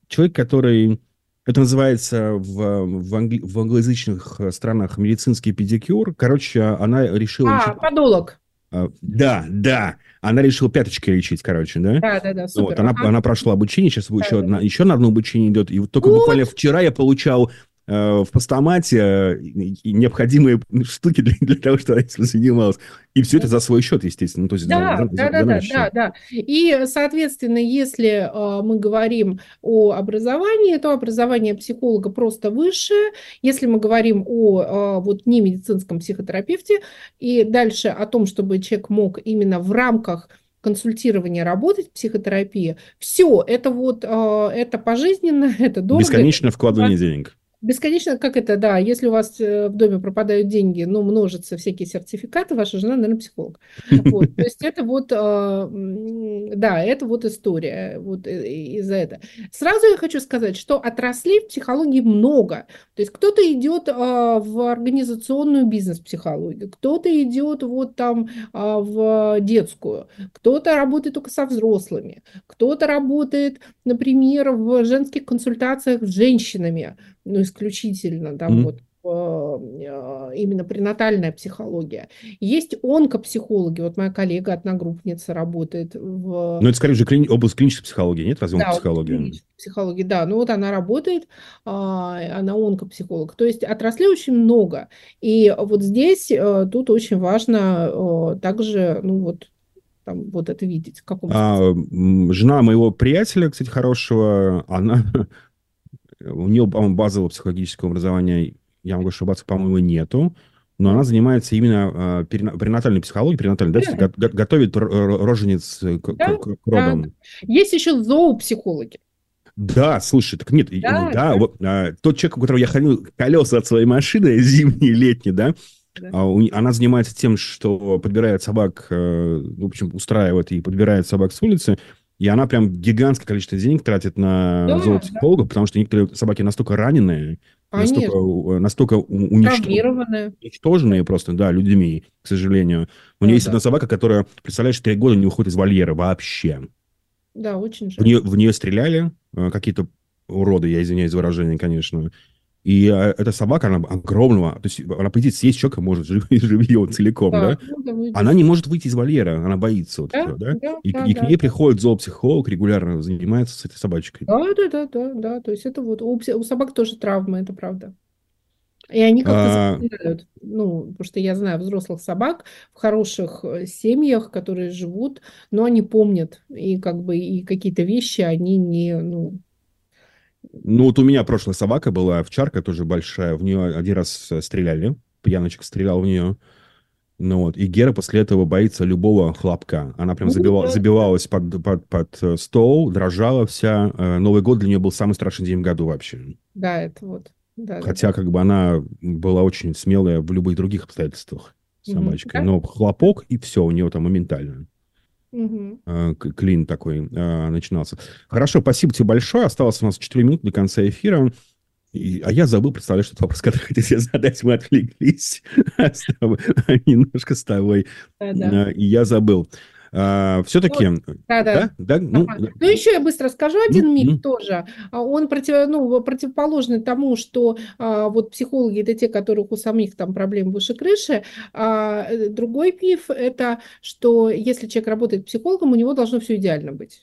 человек, который... Это называется в, в, англи- в англоязычных странах медицинский педикюр. Короче, она решила... А, подолог. а, Да, да. Она решила пяточки лечить, короче, да? Да, да, да, Вот, супер. она, Ага. она прошла обучение, сейчас Да, еще, да. одна, еще на одно обучение идет. И вот только Вот. буквально вчера я получал в постамате э, необходимые штуки для, для того, чтобы этим занималась. И все это за свой счет, естественно. Ну, то есть Да, за- да, за- да, за да, наш да, счет. да. И, соответственно, если э, мы говорим о образовании, то образование психолога просто высшее. Если мы говорим о э, вот не медицинском психотерапевте и дальше о том, чтобы человек мог именно в рамках консультирования работать в психотерапии, все, это вот, э, это пожизненно, это дорого, Бесконечное вкладывание денег. Бесконечно, как это, да, если у вас э, в доме пропадают деньги, ну, множатся всякие сертификаты, ваша жена, наверное, психолог. Вот, то есть это вот, м, да, это вот история, вот э, из-за этого. Сразу я хочу сказать, что отраслей в психологии много. То есть кто-то идет э, в организационную бизнес-психологию, кто-то идет вот там э, в детскую, кто-то работает только со взрослыми, кто-то работает, например, в женских консультациях с женщинами, ну, исключительно там Мгм. вот э, именно пренатальная психология. Есть онкопсихологи. Вот моя коллега, одногруппница, работает в... Но это, скорее же, клини- область клинической психологии, нет? Разве Да, вот психология? клинической психологии, да. Ну вот она работает, а, она онкопсихолог. То есть отраслей очень много. И вот здесь э, тут очень важно э, также, ну вот, там, вот это видеть. В каком А, смысле. жена моего приятеля, кстати, хорошего, она... У нее, по-моему, базового психологического образования, я могу ошибаться, по-моему, нету. Но она занимается именно перина- перинатальной психологией, перинатальной, да, Да. го- го- готовит р- р- роженец к, Да, к- к родам. Есть еще зоопсихологи. Да, слушай, так нет, Да, да, да. вот а, тот человек, у которого я хранил колеса от своей машины, зимние, летние, да, Да. а у она занимается тем, что подбирает собак, э, в общем, устраивает и подбирает собак с улицы, и она прям гигантское количество денег тратит на Да, зоопсихолога, потому что некоторые собаки настолько раненые, настолько, Конечно. у- настолько у- уничтожены, Травмированная. уничтоженные просто, да, людьми, к сожалению. У Да, нее есть да. одна собака, которая, представляешь, три года не выходит из вольера вообще. Да, очень В жаль. нее, в нее стреляли э, какие-то уроды, я извиняюсь за выражение, конечно. И э, эта собака, она огромного, то есть она, по идее, съесть человека может жив- живьем целиком, да? ну, да, вы- Она не может выйти из вольера, она боится вот Да, этого, да? да, И, да, и к да, ней да. приходит зоопсихолог, регулярно занимается с этой собачкой. Да, да, да, да, да. То есть это вот у, у собак тоже травмы, это правда. И они как-то А. запоминают, ну, потому что я знаю взрослых собак в хороших э, семьях, которые живут, но они помнят, и как бы и какие-то вещи они не, ну, Ну, вот у меня прошлая собака была, овчарка тоже большая, в нее один раз э, стреляли, пьяночек стрелял в нее. Ну вот, и Гера после этого боится любого хлопка. Она прям Ну, забива- да. забивалась под, под, под э, стол, дрожала вся. Э, Новый год для нее был самый страшный день в году вообще. да, это вот. Да, да, Хотя как бы она была очень смелая в любых других обстоятельствах собачкой. Да. Но хлопок, и все, у нее там моментально К- клин такой э, начинался. Хорошо, спасибо тебе большое. Осталось у нас 4 минуты до конца эфира. И- а я забыл, представляешь, тот вопрос, который хотел тебе задать. Мы отвлеклись тобой, немножко с тобой. Да, да. Э, И я забыл. Все-таки... Да, да. Да? Ну, Ага. Ну, еще я быстро скажу один Ну, миф ну. тоже. А Он против, ну, противоположный тому, что а, вот психологи это те, которых у самих там проблем выше крыши. А э, другой миф это, что если человек работает психологом, у него должно все идеально быть.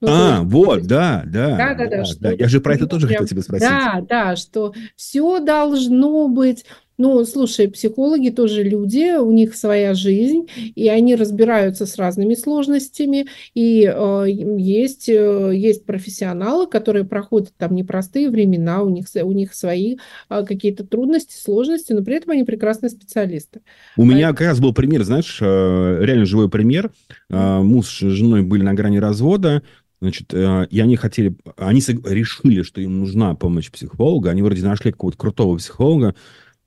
Ну, А, есть- вот, да, да. Да, да, да, что Я же про это тоже него хотел прям- тебя спросить. Да, да, что все должно быть. Ну, слушай, психологи тоже люди, у них своя жизнь, и они разбираются с разными сложностями, и э, есть, э, есть профессионалы, которые проходят там непростые времена, у них, у них свои э, какие-то трудности, сложности, но при этом они прекрасные специалисты. У меня как раз был пример, знаешь, э, реально живой пример. Э, Муж с женой были на грани развода, значит, э, и они хотели, они решили, что им нужна помощь психолога, они вроде нашли какого-то крутого психолога,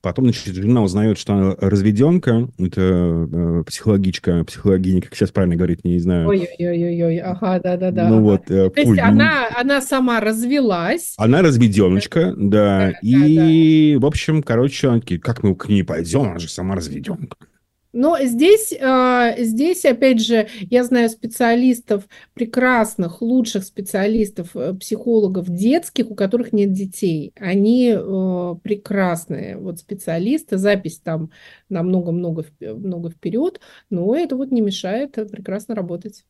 потом, значит, жена узнает, что она разведенка, это э, психологичка, психологиня, как сейчас правильно говорить, не знаю. Ой-ой-ой, ага, да-да-да. Ну ага. вот, э, То есть она, она сама развелась, Она разведеночка, да, Да, и, в общем, короче, как мы к ней пойдем, она же сама разведенка. Но здесь, а, здесь, опять же, я знаю специалистов, прекрасных, лучших специалистов, э, психологов детских, у которых нет детей. Они э, прекрасные вот специалисты, запись там на много-много вп- много вперед, но это вот не мешает э, прекрасно работать.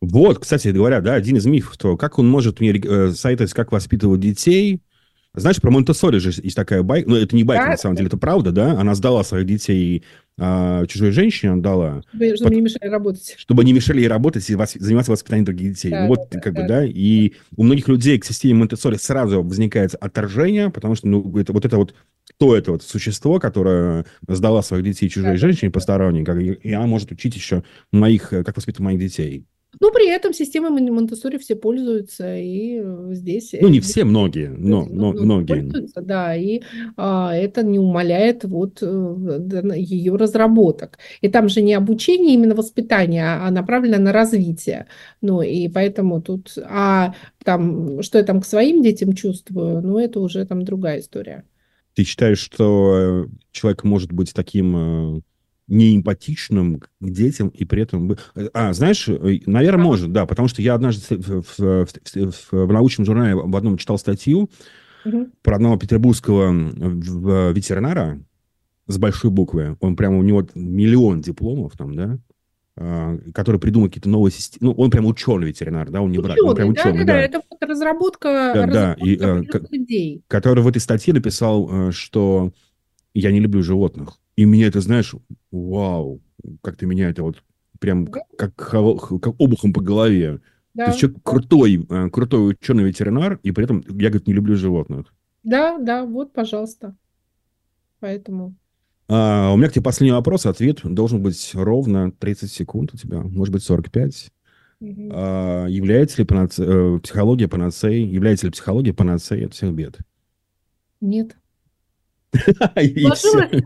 Вот, кстати говоря, да, один из мифов, то как он может мне э, советовать, как воспитывать детей. Знаешь, про Монтессори же есть такая байка, ну, это не байка, Да, на самом деле, это правда, да? Она сдала своих детей а, чужой женщине, отдала, Чтобы, чтобы не мешали работать. чтобы они мешали ей работать и вос- заниматься воспитанием других детей. Да, ну, вот, да, как да, бы, да, и у многих людей к системе Монтессори сразу возникает отторжение, потому что, ну, это, вот это вот, кто это вот существо, которое сдала своих детей чужой Да, да, женщине посторонней, как, и и она может учить еще моих, э, как воспитывать моих детей. Но при этом системой Мон- Монтессори все пользуются, и э, здесь... Ну, не э, все, многие, но, но Ну, многие. пользуются, да, и а, это не умаляет вот ее разработок. И там же не обучение, именно воспитание, а направлено на развитие. Ну, и поэтому тут, а там, что я там к своим детям чувствую, ну, это уже там другая история. Ты считаешь, что э, человек может быть таким э, неэмпатичным к детям и при этом... бы- А, знаешь, э, наверное, может, да, потому что я однажды в, в- в- в- научном журнале в одном читал статью Мгм. про одного петербургского в- ветеринара с большой буквы. Он прямо, у него миллион дипломов там, да, а, который придумал какие-то новые системы. Ну, он прям ученый-ветеринар, да, он не врач, он прям Ученый, да, ученый, да, да. да, это вот разработка, Да, да, и, разработка э, определенных идей. который в этой статье написал, э, что я не люблю животных. И меня это, знаешь, вау, как-то меня это вот прям как, хо- как обухом по голове. Да, То есть человек крутой, э, крутой ученый-ветеринар, и при этом я, говорит, не люблю животных. да, да, вот, пожалуйста. Поэтому... А, у меня к тебе последний вопрос. Ответ должен быть ровно 30 секунд у тебя, может быть, 45. Мгм. А, является ли панаце- э, психология панацеей? Является ли психология панацеей от всех бед? Нет. Сложилось?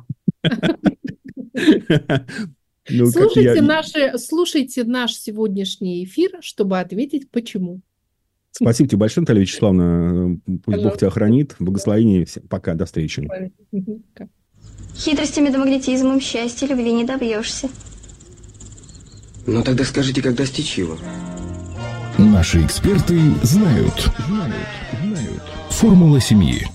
Ну, Слушайте, я- наши, слушайте наш сегодняшний эфир, чтобы ответить, почему. Спасибо тебе большое, Наталья Вячеславовна. Пусть Бог тебя хранит. Благословение. Всем Пока, до встречи. Хитростями да магнетизмом счастья любви не добьешься. Ну тогда скажите, как достичь его? Наши эксперты знают. Формула семьи.